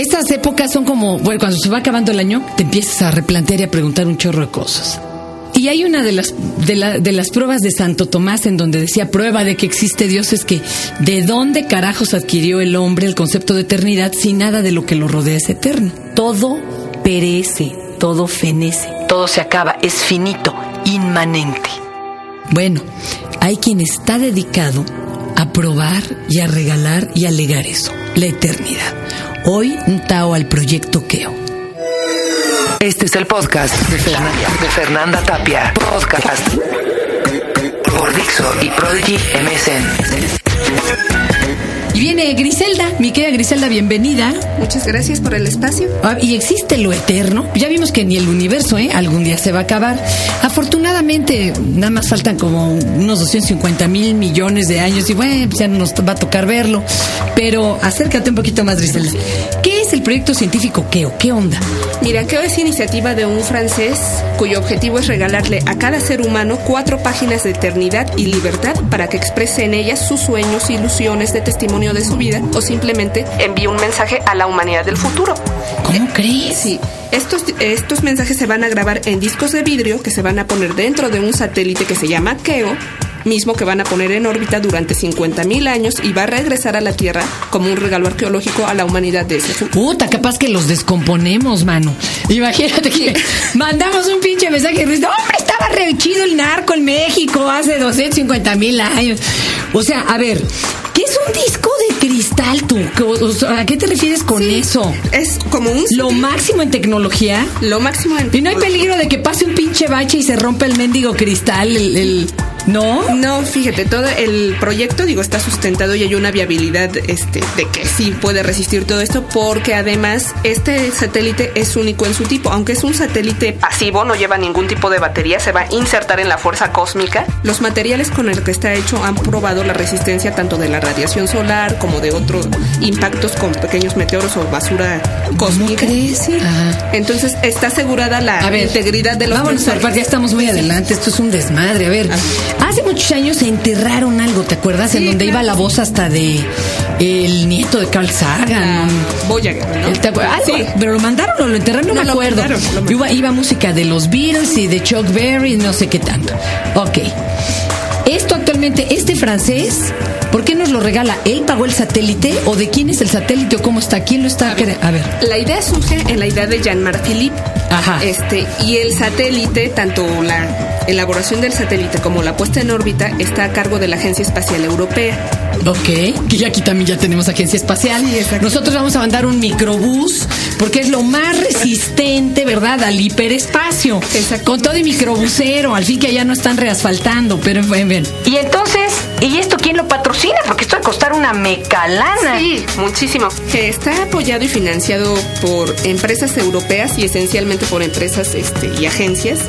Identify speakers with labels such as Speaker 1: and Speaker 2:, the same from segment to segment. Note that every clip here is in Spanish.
Speaker 1: Estas épocas son como, bueno, cuando se va acabando el año, te empiezas a replantear y a preguntar un chorro de cosas. Y hay una de las, de, de las pruebas de Santo Tomás en donde decía prueba de que existe Dios es que de dónde carajos adquirió el hombre el concepto de eternidad si nada de lo que lo rodea es eterno. Todo perece, todo fenece, todo se acaba, es finito, inmanente. Bueno, hay quien está dedicado a probar y a regalar y a eso, la eternidad. Hoy un Tao al proyecto Keo.
Speaker 2: Este es el podcast de Fernanda, de Fernanda Tapia. Podcast por Dixo y Prodigy MSN.
Speaker 1: Y viene Griselda, mi querida Griselda, bienvenida.
Speaker 3: Muchas gracias por el espacio.
Speaker 1: Ah, Y existe lo eterno. Ya vimos que ni el universo, ¿eh? Algún día se va a acabar. Afortunadamente, nada más faltan como unos 250 mil millones de años y bueno, pues ya no nos va a tocar verlo. Pero acércate un poquito más, Griselda. ¿Qué es el proyecto científico Keo? ¿Qué onda?
Speaker 3: Mira, Keo es iniciativa de un francés cuyo objetivo es regalarle a cada ser humano cuatro páginas de eternidad y libertad para que exprese en ellas sus sueños, ilusiones de testimonio de su vida o simplemente envíe un mensaje a la humanidad del futuro.
Speaker 1: ¿Cómo crees?
Speaker 3: Sí, estos, estos mensajes se van a grabar en discos de vidrio que se van a poner dentro de un satélite que se llama Keo, mismo que van a poner en órbita durante 50.000 años y va a regresar a la Tierra como un regalo arqueológico a la humanidad de ese futuro.
Speaker 1: Puta, capaz que los descomponemos, mano. Imagínate que mandamos un pinche mensaje y dice, hombre, estaba re chido el narco en México hace 250 mil años. O sea, a ver, ¿qué es un disco cristal tú? ¿Qué- o sea, ¿A qué te refieres con
Speaker 3: Sí,
Speaker 1: eso?
Speaker 3: Es como un...
Speaker 1: Lo máximo en tecnología.
Speaker 3: Lo máximo en...
Speaker 1: Y no hay peligro de que pase un pinche bache y se rompa el mendigo cristal, el... el- ¿No?
Speaker 3: No, fíjate, todo el proyecto, digo, está sustentado y hay una viabilidad este, de que sí puede resistir todo esto, porque además este satélite es único en su tipo. Aunque es un satélite pasivo, no lleva ningún tipo de batería, se va a insertar en la fuerza cósmica. Los materiales con el que está hecho han probado la resistencia tanto de la radiación solar como de otros impactos con pequeños meteoros o basura cósmica.
Speaker 1: crees? Sí. Ajá.
Speaker 3: Entonces está asegurada la
Speaker 1: A ver,
Speaker 3: integridad de los
Speaker 1: Vámonos por
Speaker 3: mensajes.
Speaker 1: partes, ya estamos muy adelante. Esto es un desmadre. A ver, hace muchos años se enterraron algo, ¿te acuerdas? en donde
Speaker 3: claro.
Speaker 1: iba la voz hasta de el nieto de Carl Sagan.
Speaker 3: Voyager, ¿no?
Speaker 1: Algo,
Speaker 3: Sí.
Speaker 1: Pero lo mandaron o lo enterraron, no,
Speaker 3: No,
Speaker 1: me
Speaker 3: lo
Speaker 1: acuerdo.
Speaker 3: mandaron, lo mandaron.
Speaker 1: Iba, iba música de los Beatles y de Chuck Berry, no sé qué tanto. Ok. Esto actualmente, este francés, ¿por qué nos lo regala? ¿Él pagó el satélite? ¿O de quién es el satélite? ¿O cómo está? ¿Quién lo está? cre- A ver.
Speaker 3: La idea surge en la idea de Jean-Marc Philippe.
Speaker 1: Ajá.
Speaker 3: Este, y el satélite, tanto la elaboración del satélite como la puesta en órbita, está a cargo de la Agencia Espacial Europea.
Speaker 1: Ok, que ya aquí también ya tenemos agencia espacial.
Speaker 3: Sí, exacto.
Speaker 1: Nosotros vamos a mandar un microbús porque es lo más resistente, ¿verdad? Al hiperespacio.
Speaker 3: Exacto.
Speaker 1: Con todo y microbusero, al fin que allá no están reasfaltando, pero en fin.
Speaker 2: Y entonces, ¿y esto quién lo patrocina? Porque esto va a costar una mecalana.
Speaker 3: Sí, muchísimo. Está apoyado y financiado por empresas europeas y esencialmente por empresas este, y agencias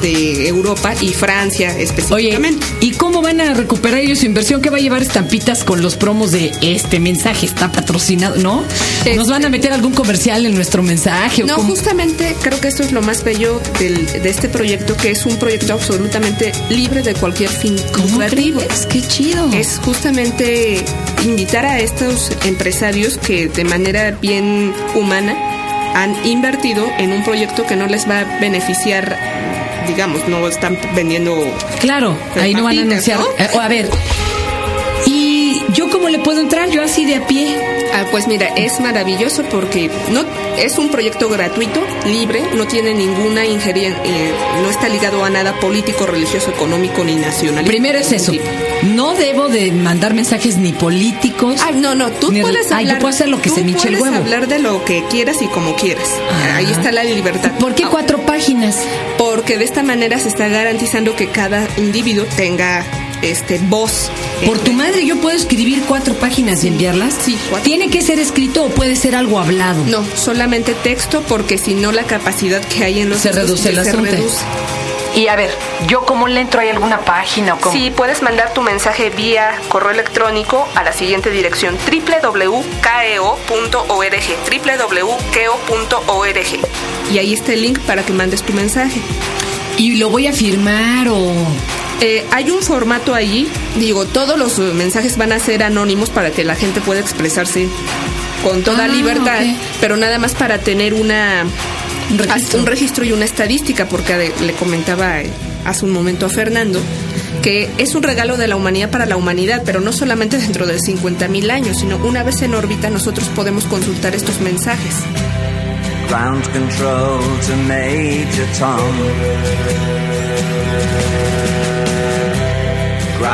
Speaker 3: de Europa y Francia
Speaker 1: Oye,
Speaker 3: específicamente.
Speaker 1: ¿y cómo van a recuperar ellos su inversión? ¿Qué va a llevar estampitas con los promos de este mensaje? Está patrocinado, ¿no?
Speaker 3: Este-
Speaker 1: ¿Nos van a meter algún comercial en nuestro mensaje? o
Speaker 3: No,
Speaker 1: cómo?
Speaker 3: justamente creo que esto es lo más bello del- de este proyecto, que es un proyecto absolutamente libre de cualquier fin
Speaker 1: ¿Cómo
Speaker 3: lucrativo.
Speaker 1: Qué chido.
Speaker 3: Es justamente invitar a estos empresarios que de manera bien humana han invertido en un proyecto que no les va a beneficiar, digamos, no están vendiendo
Speaker 1: Claro, ahí no van a anunciar.
Speaker 3: ¿no?
Speaker 1: Eh, o a ver, puedo entrar? Yo así de a pie.
Speaker 3: Ah, pues mira, es maravilloso porque no es un proyecto gratuito, libre, no tiene ninguna injerencia, no está ligado a nada político, religioso, económico ni nacional.
Speaker 1: Primero es eso. No debo de mandar mensajes ni políticos.
Speaker 3: Ah, no, no, tú puedes
Speaker 1: Ah, yo
Speaker 3: hablar.
Speaker 1: puedo hacer lo que se me hinche el
Speaker 3: puedes
Speaker 1: huevo.
Speaker 3: hablar de lo que quieras y como quieras.
Speaker 1: Ah.
Speaker 3: Ahí está la libertad.
Speaker 1: ¿Por qué cuatro páginas?
Speaker 3: Porque de esta manera se está garantizando que cada individuo tenga este voz.
Speaker 1: Por tu madre, yo puedo escribir cuatro páginas y enviarlas.
Speaker 3: Sí, cuatro.
Speaker 1: ¿Tiene que ser escrito o puede ser algo hablado?
Speaker 3: No, solamente texto porque si no la capacidad que hay en los
Speaker 1: Se reduce el
Speaker 3: se
Speaker 1: asunto.
Speaker 3: reduce.
Speaker 2: Y a ver, ¿yo cómo le entro? ¿Hay alguna página o cómo?
Speaker 3: Sí, puedes mandar tu mensaje vía correo electrónico a la siguiente dirección www.keo.org www.keo.org y ahí está el link para que mandes tu mensaje.
Speaker 1: ¿Y lo voy a firmar o...?
Speaker 3: Eh, hay un formato allí, digo, todos los eh, mensajes van a ser anónimos para que la gente pueda expresarse con toda
Speaker 1: Ah,
Speaker 3: libertad, pero nada más para tener una
Speaker 1: Un registro.
Speaker 3: un registro y una estadística, porque le comentaba eh, hace un momento a Fernando que es un regalo de la humanidad para la humanidad, pero no solamente dentro de 50 mil años, sino una vez en órbita nosotros podemos consultar estos mensajes.
Speaker 4: Ground control to Major Tom.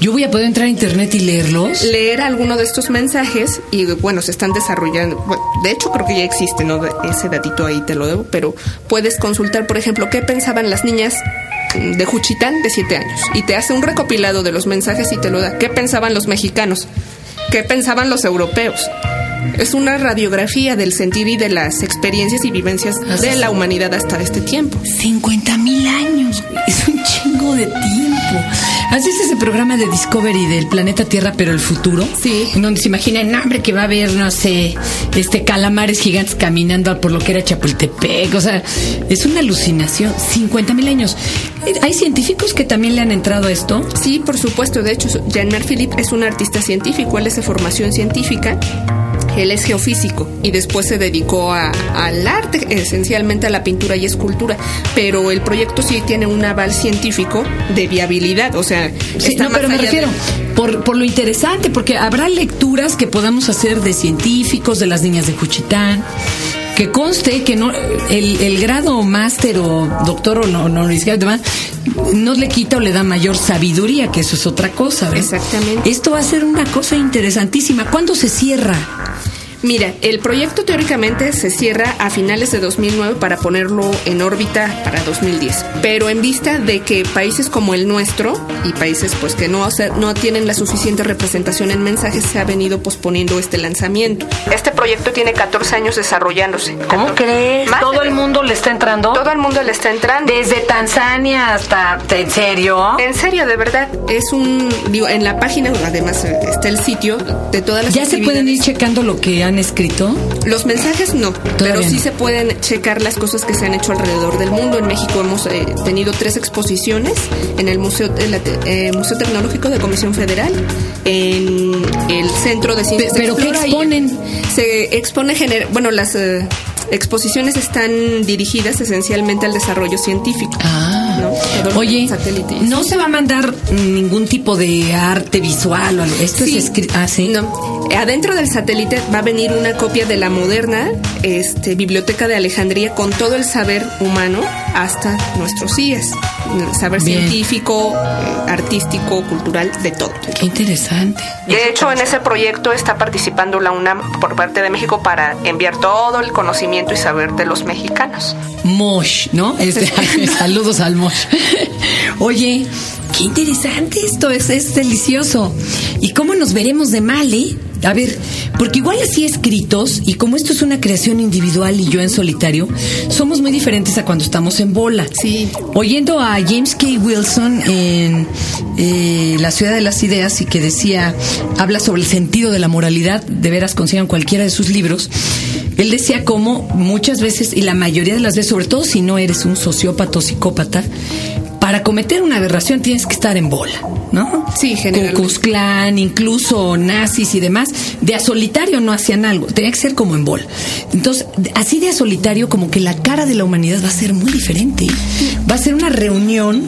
Speaker 1: Yo voy a poder entrar a internet y leerlos.
Speaker 3: Leer alguno de estos mensajes y bueno, se están desarrollando. bueno, de hecho, creo que ya existe, ¿no? Ese datito ahí te lo debo, pero puedes consultar, por ejemplo, qué pensaban las niñas de Juchitán de 7 años y te hace un recopilado de los mensajes y te lo da. ¿Qué pensaban los mexicanos? ¿Qué pensaban los europeos? Es una radiografía del sentir y de las experiencias y vivencias de la humanidad hasta este tiempo.
Speaker 1: 50 mil años, es un chingo de tiempo. ¿Haces ese programa de Discovery del planeta Tierra, pero el futuro?
Speaker 3: Sí.
Speaker 1: En donde se imagina, no, hombre, que va a haber, no sé, este calamares gigantes caminando por lo que era Chapultepec. O sea, es una alucinación. 50 mil años. ¿Hay científicos que también le han entrado a esto?
Speaker 3: Sí, por supuesto. De hecho, Jean-Marc Philippe es un artista científico. Él es de formación científica. Él es geofísico y después se dedicó a- al arte, esencialmente a la pintura y escultura. Pero el proyecto sí tiene un aval científico de viabilidad. O sea,
Speaker 1: Sí,
Speaker 3: está
Speaker 1: no,
Speaker 3: más
Speaker 1: pero me
Speaker 3: de-
Speaker 1: refiero por, por lo interesante, porque habrá lecturas que podamos hacer de científicos, de las niñas de Juchitán, que conste que no el, el grado máster o doctor o no, no demás no le quita o le da mayor sabiduría, que eso es otra cosa.
Speaker 3: Exactamente.
Speaker 1: Esto va a ser una cosa interesantísima. ¿Cuándo se cierra?
Speaker 3: Mira, el proyecto teóricamente se cierra a finales de 2009 para ponerlo en órbita para 2010. Pero en vista de que países como el nuestro y países pues que no, no tienen la suficiente representación en mensajes se ha venido posponiendo este lanzamiento. Este proyecto tiene 14 años desarrollándose.
Speaker 2: ¿Cómo
Speaker 3: 14
Speaker 2: crees?
Speaker 3: Más
Speaker 2: ¿Todo
Speaker 3: de-
Speaker 2: el mundo le está entrando?
Speaker 3: Todo el mundo le está entrando.
Speaker 2: Desde Tanzania hasta... ¿En serio?
Speaker 3: En serio, de verdad, es un digo en la página además eh, está el sitio de todas las
Speaker 1: ¿Ya se pueden ir checando lo que han escrito?
Speaker 3: Los mensajes no, pero
Speaker 1: no.
Speaker 3: sí se pueden checar las cosas que se han hecho alrededor del mundo. En México hemos eh, tenido tres exposiciones en el Museo, la eh, Museo Tecnológico de Comisión Federal, en el Centro de Ciencias
Speaker 1: Pe- pero ¿qué exponen?
Speaker 3: Se expone, gener- bueno, las eh, exposiciones están dirigidas esencialmente al desarrollo científico.
Speaker 1: Ah,
Speaker 3: ¿no?
Speaker 1: Oye,
Speaker 3: del satélite y eso.
Speaker 1: no se va a mandar ningún tipo de arte visual o algo. Esto
Speaker 3: Sí.
Speaker 1: es escrito. Ah, sí.
Speaker 3: No. Adentro del satélite va a venir una copia de la moderna este, Biblioteca de Alejandría con todo el saber humano hasta nuestros días. Saber
Speaker 1: Bien.
Speaker 3: científico, eh, artístico, cultural, de todo.
Speaker 1: Qué interesante.
Speaker 3: De hecho, en ese proyecto está participando la UNAM por parte de México para enviar todo el conocimiento y saber de los mexicanos.
Speaker 1: Mosh, ¿no? Este, saludos al Mosh. Oye, qué interesante esto, es, es delicioso. ¿Y cómo nos veremos de mal, eh? A ver, porque igual así escritos, y como esto es una creación individual y yo en solitario, somos muy diferentes a cuando estamos en bola.
Speaker 3: Sí.
Speaker 1: Oyendo a James K. Wilson en eh, La Ciudad de las Ideas y que decía, habla sobre el sentido de la moralidad, de veras consigan cualquiera de sus libros, él decía como muchas veces, y la mayoría de las veces, sobre todo si no eres un sociópata o psicópata, para cometer una aberración tienes que estar en bola, ¿no?
Speaker 3: Sí, generalmente.
Speaker 1: Ku Klan, incluso nazis y demás, de a solitario no hacían algo, tenía que ser como en bola. Entonces, así de a solitario, como que la cara de la humanidad va a ser muy diferente. Va a ser una reunión,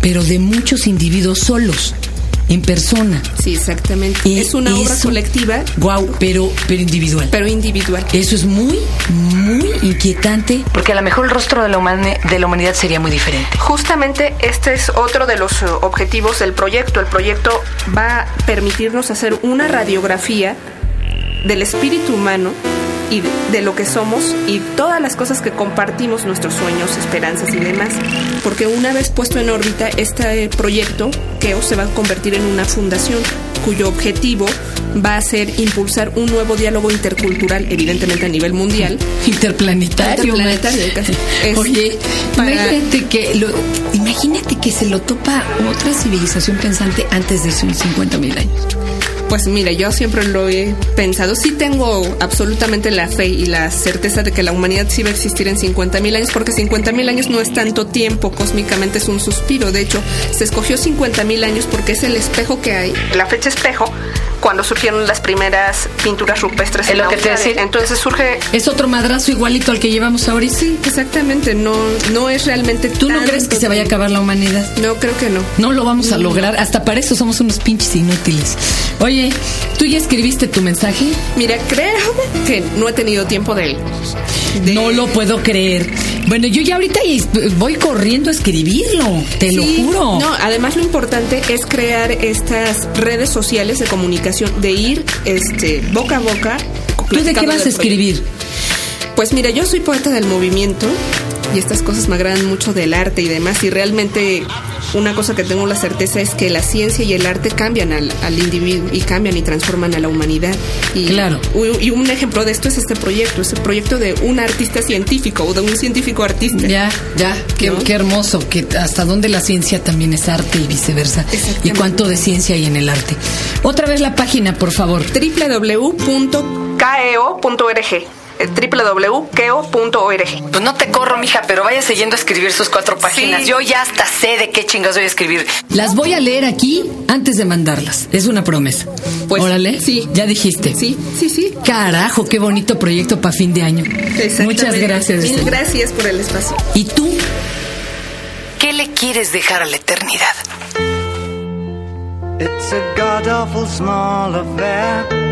Speaker 1: pero de muchos individuos solos, en persona.
Speaker 3: Sí, exactamente.
Speaker 1: Y
Speaker 3: es una obra colectiva,
Speaker 1: Guau, pero, pero individual.
Speaker 3: pero individual.
Speaker 1: Eso es muy, muy inquietante.
Speaker 5: Porque a lo mejor el rostro de la, de la humanidad sería muy diferente.
Speaker 3: Justamente este es otro de los eh, objetivos del proyecto. El proyecto va a permitirnos hacer una radiografía del espíritu humano y de- de lo que somos y todas las cosas que compartimos, nuestros sueños, esperanzas y demás. Porque una vez puesto en órbita, este proyecto, Se va a convertir en una fundación cuyo objetivo va a ser impulsar un nuevo diálogo intercultural, evidentemente a nivel mundial,
Speaker 1: Interplanetario.
Speaker 3: Interplanetario. Es
Speaker 1: Oye,
Speaker 3: para-
Speaker 1: imagínate que lo, imagínate que se lo topa otra civilización pensante antes de sus 50 mil años.
Speaker 3: Pues mira, yo siempre lo he pensado. Sí tengo absolutamente la fe y la certeza de que la humanidad sí va a existir en 50 mil años, porque 50 mil años no es tanto tiempo, cósmicamente es un suspiro. De hecho, se escogió 50 mil años porque es el espejo que hay. La fecha espejo, cuando surgieron las primeras pinturas rupestres.
Speaker 5: Es
Speaker 3: en
Speaker 5: lo
Speaker 3: la
Speaker 5: que te decía.
Speaker 3: Entonces surge...
Speaker 1: Es otro madrazo igualito al que llevamos ahorita.
Speaker 3: Sí, exactamente. No, no es realmente...
Speaker 1: ¿Tú no crees que se vaya a acabar la humanidad?
Speaker 3: No, creo que no.
Speaker 1: No lo vamos a lograr. Hasta para eso somos unos pinches inútiles. Oye, ¿tú ya escribiste tu mensaje?
Speaker 3: Mira, creo que no he tenido tiempo de... de-
Speaker 1: No lo puedo creer. Bueno, yo ya ahorita voy corriendo a escribirlo. Te lo juro.
Speaker 3: No, además lo importante es crear estas redes sociales de comunicación, de ir este boca a boca.
Speaker 1: ¿Tú de qué vas a escribir?
Speaker 3: Pues mira, yo soy poeta del movimiento y estas cosas me agradan mucho del arte y demás. Y realmente una cosa que tengo la certeza es que la ciencia y el arte cambian al, al individuo y cambian y transforman a la humanidad. Y,
Speaker 1: Claro.
Speaker 3: Y un ejemplo de esto es este proyecto, es el proyecto de un artista científico o de un científico artista.
Speaker 1: Ya, ya, qué,
Speaker 3: ¿No?
Speaker 1: qué hermoso, que hasta dónde la ciencia también es arte y viceversa. Y cuánto de ciencia hay en el arte. Otra vez la página, por favor.
Speaker 3: www.keo.org eh, www.keo.org
Speaker 5: Pues no te corro, mija, pero vaya siguiendo a escribir sus cuatro páginas.
Speaker 3: Sí.
Speaker 5: Yo ya hasta sé de qué chingas voy a escribir.
Speaker 1: Las voy a leer aquí antes de mandarlas. Es una promesa.
Speaker 3: Pues,
Speaker 1: Órale.
Speaker 3: sí.
Speaker 1: Ya dijiste.
Speaker 3: Sí, sí, sí.
Speaker 1: Carajo, qué bonito proyecto para fin de año. Muchas gracias.
Speaker 3: Mil gracias por el espacio.
Speaker 1: ¿Y tú?
Speaker 5: ¿Qué le quieres dejar a la eternidad?
Speaker 4: It's a god awful small affair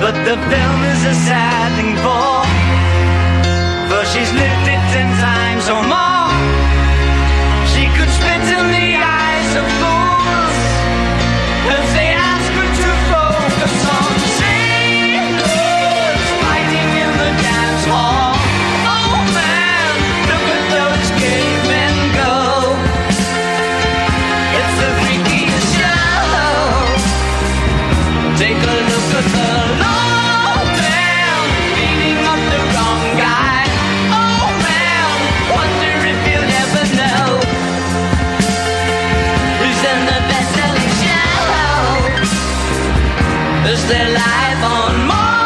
Speaker 4: But the film is a sad thing for, for she's lived it ten times or more. life on
Speaker 2: Mars.